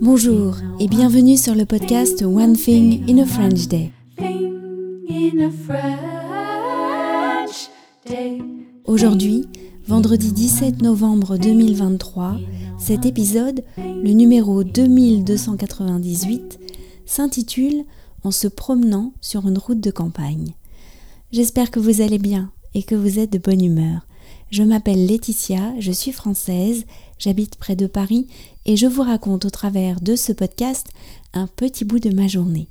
Bonjour et bienvenue sur le podcast One Thing in a French Day. Aujourd'hui, vendredi 17 novembre 2023, cet épisode, le numéro 2298, s'intitule En se promenant sur une route de campagne. J'espère que vous allez bien et que vous êtes de bonne humeur. Je m'appelle Laetitia, je suis française, j'habite près de Paris et je vous raconte au travers de ce podcast un petit bout de ma journée.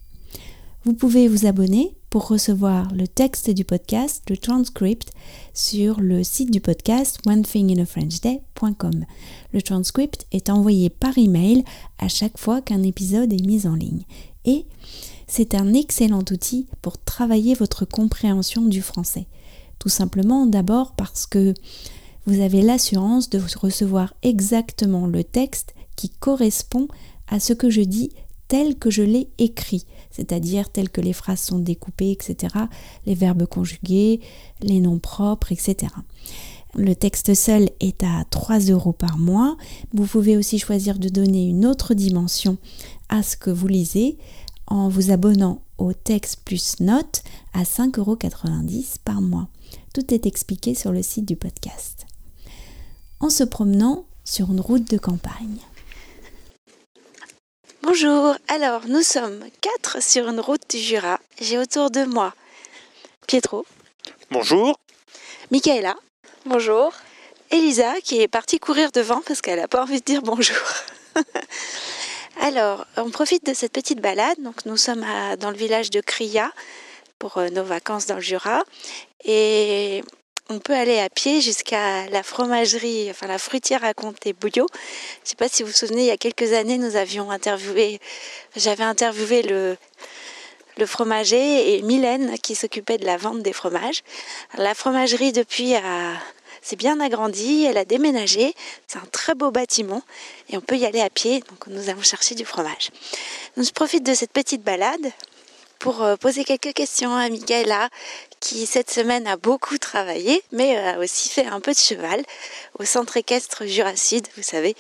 Vous pouvez vous abonner pour recevoir le texte du podcast, le transcript, sur le site du podcast onethinginafrenchday.com. Le transcript est envoyé par email à chaque fois qu'un épisode est mis en ligne. Et c'est un excellent outil pour travailler votre compréhension du français. Tout simplement d'abord parce que vous avez l'assurance de recevoir exactement le texte qui correspond à ce que je dis tel que je l'ai écrit, c'est-à-dire tel que les phrases sont découpées, etc., les verbes conjugués, les noms propres, etc. Le texte seul est à 3 euros par mois. Vous pouvez aussi choisir de donner une autre dimension à ce que vous lisez en vous abonnant au texte plus note à 5,90 euros par mois. Tout est expliqué sur le site du podcast. En se promenant sur une route de campagne. Bonjour, alors nous sommes quatre sur une route du Jura. J'ai autour de moi Pietro. Bonjour. Michaela. Bonjour. Elisa qui est partie courir devant parce qu'elle n'a pas envie de dire bonjour. alors, on profite de cette petite balade. Donc nous sommes dans le village de Cria pour euh, nos vacances dans le Jura. Et on peut aller à pied jusqu'à la fromagerie, enfin la fruitière à Comté Bouillot. Je ne sais pas si vous vous souvenez, il y a quelques années, nous avions interviewé, j'avais interviewé le, le fromager et Mylène qui s'occupait de la vente des fromages. La fromagerie depuis a s'est bien agrandie, elle a déménagé, c'est un très beau bâtiment et on peut y aller à pied, donc nous allons chercher du fromage. Nous profite de cette petite balade pour euh, poser quelques questions à Michaela qui cette semaine a beaucoup travaillé mais euh, a aussi fait un peu de cheval au centre équestre Jura-Sud, vous savez,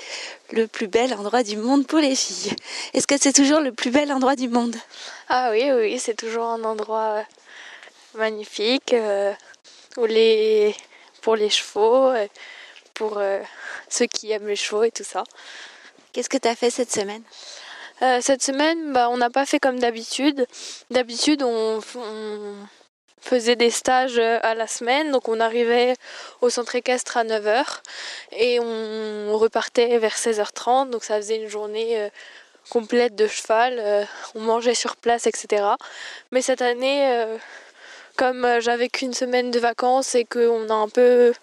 le plus bel endroit du monde pour les filles. Est-ce que c'est toujours le plus bel endroit du monde? Ah oui, oui, c'est toujours un endroit euh, magnifique où les... pour les chevaux, pour ceux qui aiment les chevaux et tout ça. Qu'est-ce que tu as fait cette semaine? Euh, cette semaine, bah, on n'a pas fait comme d'habitude. D'habitude, on, faisait des stages euh, à la semaine. Donc, on arrivait au centre équestre à 9h et on repartait vers 16h30. Donc, ça faisait une journée euh, complète de cheval. on mangeait sur place, etc. Mais cette année, comme j'avais qu'une semaine de vacances et qu'on a un peu.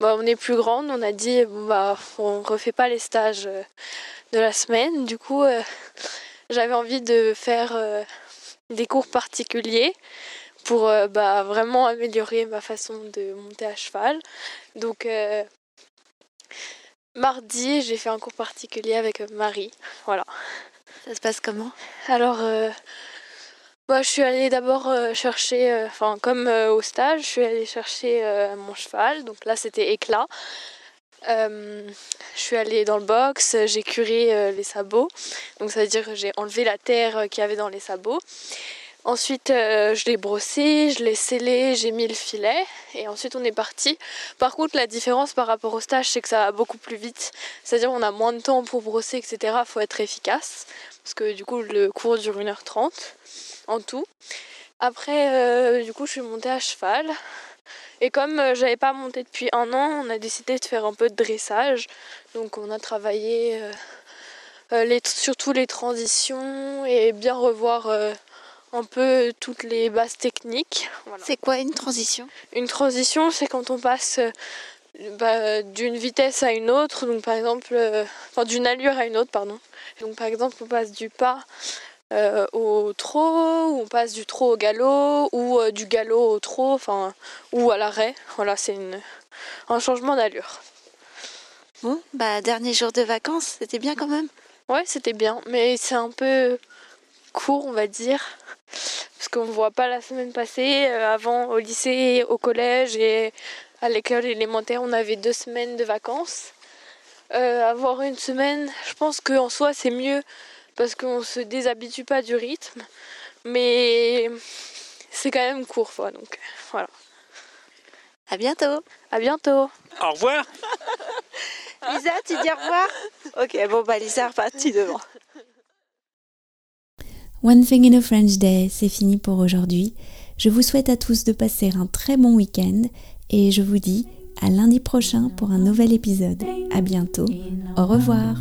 Bah, on est plus grande, on a dit bah, on refait pas les stages de la semaine. Du coup, euh, j'avais envie de faire euh, des cours particuliers pour euh, bah, vraiment améliorer ma façon de monter à cheval. Donc, mardi, j'ai fait un cours particulier avec Marie. Voilà. Ça se passe comment? Alors, bah, je suis allée d'abord chercher, enfin, comme au stage, je suis allée chercher mon cheval. Donc là, c'était éclat. Euh, je suis allée dans le box, j'ai curé euh, les sabots. Donc ça veut dire que j'ai enlevé la terre euh, qu'il y avait dans les sabots. Ensuite, je l'ai brossé, je l'ai scellé, j'ai mis le filet et ensuite on est parti. Par contre, la différence par rapport au stage, c'est que ça va beaucoup plus vite. C'est-à-dire on a moins de temps pour brosser, etc. Il faut être efficace parce que du coup le cours dure 1h30 en tout. Après, du coup, je suis montée à cheval. Et comme euh, j'avais pas monté depuis un an, on a décidé de faire un peu de dressage. Donc on a travaillé euh, euh, les, surtout les transitions et bien revoir un peu toutes les bases techniques. C'est quoi une transition? Une transition, c'est quand on passe bah, d'une vitesse à une autre, donc par exemple, enfin d'une allure à une autre, pardon. Donc par exemple, on passe du pas euh, au trot, ou on passe du trot au galop, ou euh, du galop au trot, enfin, ou à l'arrêt. Voilà, c'est un changement d'allure. Bon, bah dernier jour de vacances, c'était bien quand même. Ouais, c'était bien, mais c'est un peu court, on va dire, parce qu'on ne voit pas la semaine passée. Euh, avant, au lycée, au collège et à l'école élémentaire, on avait deux semaines de vacances. avoir une semaine, je pense qu'en soi c'est mieux parce qu'on se déshabitue pas du rythme, mais c'est quand même court, quoi, donc voilà. À bientôt. À bientôt. Au revoir. Lisa, tu dis au revoir? Ok, bon bah Lisa reparti devant. One Thing in a French Day, c'est fini pour aujourd'hui. Je vous souhaite à tous de passer un très bon week-end et je vous dis à lundi prochain pour un nouvel épisode. À bientôt. Au revoir.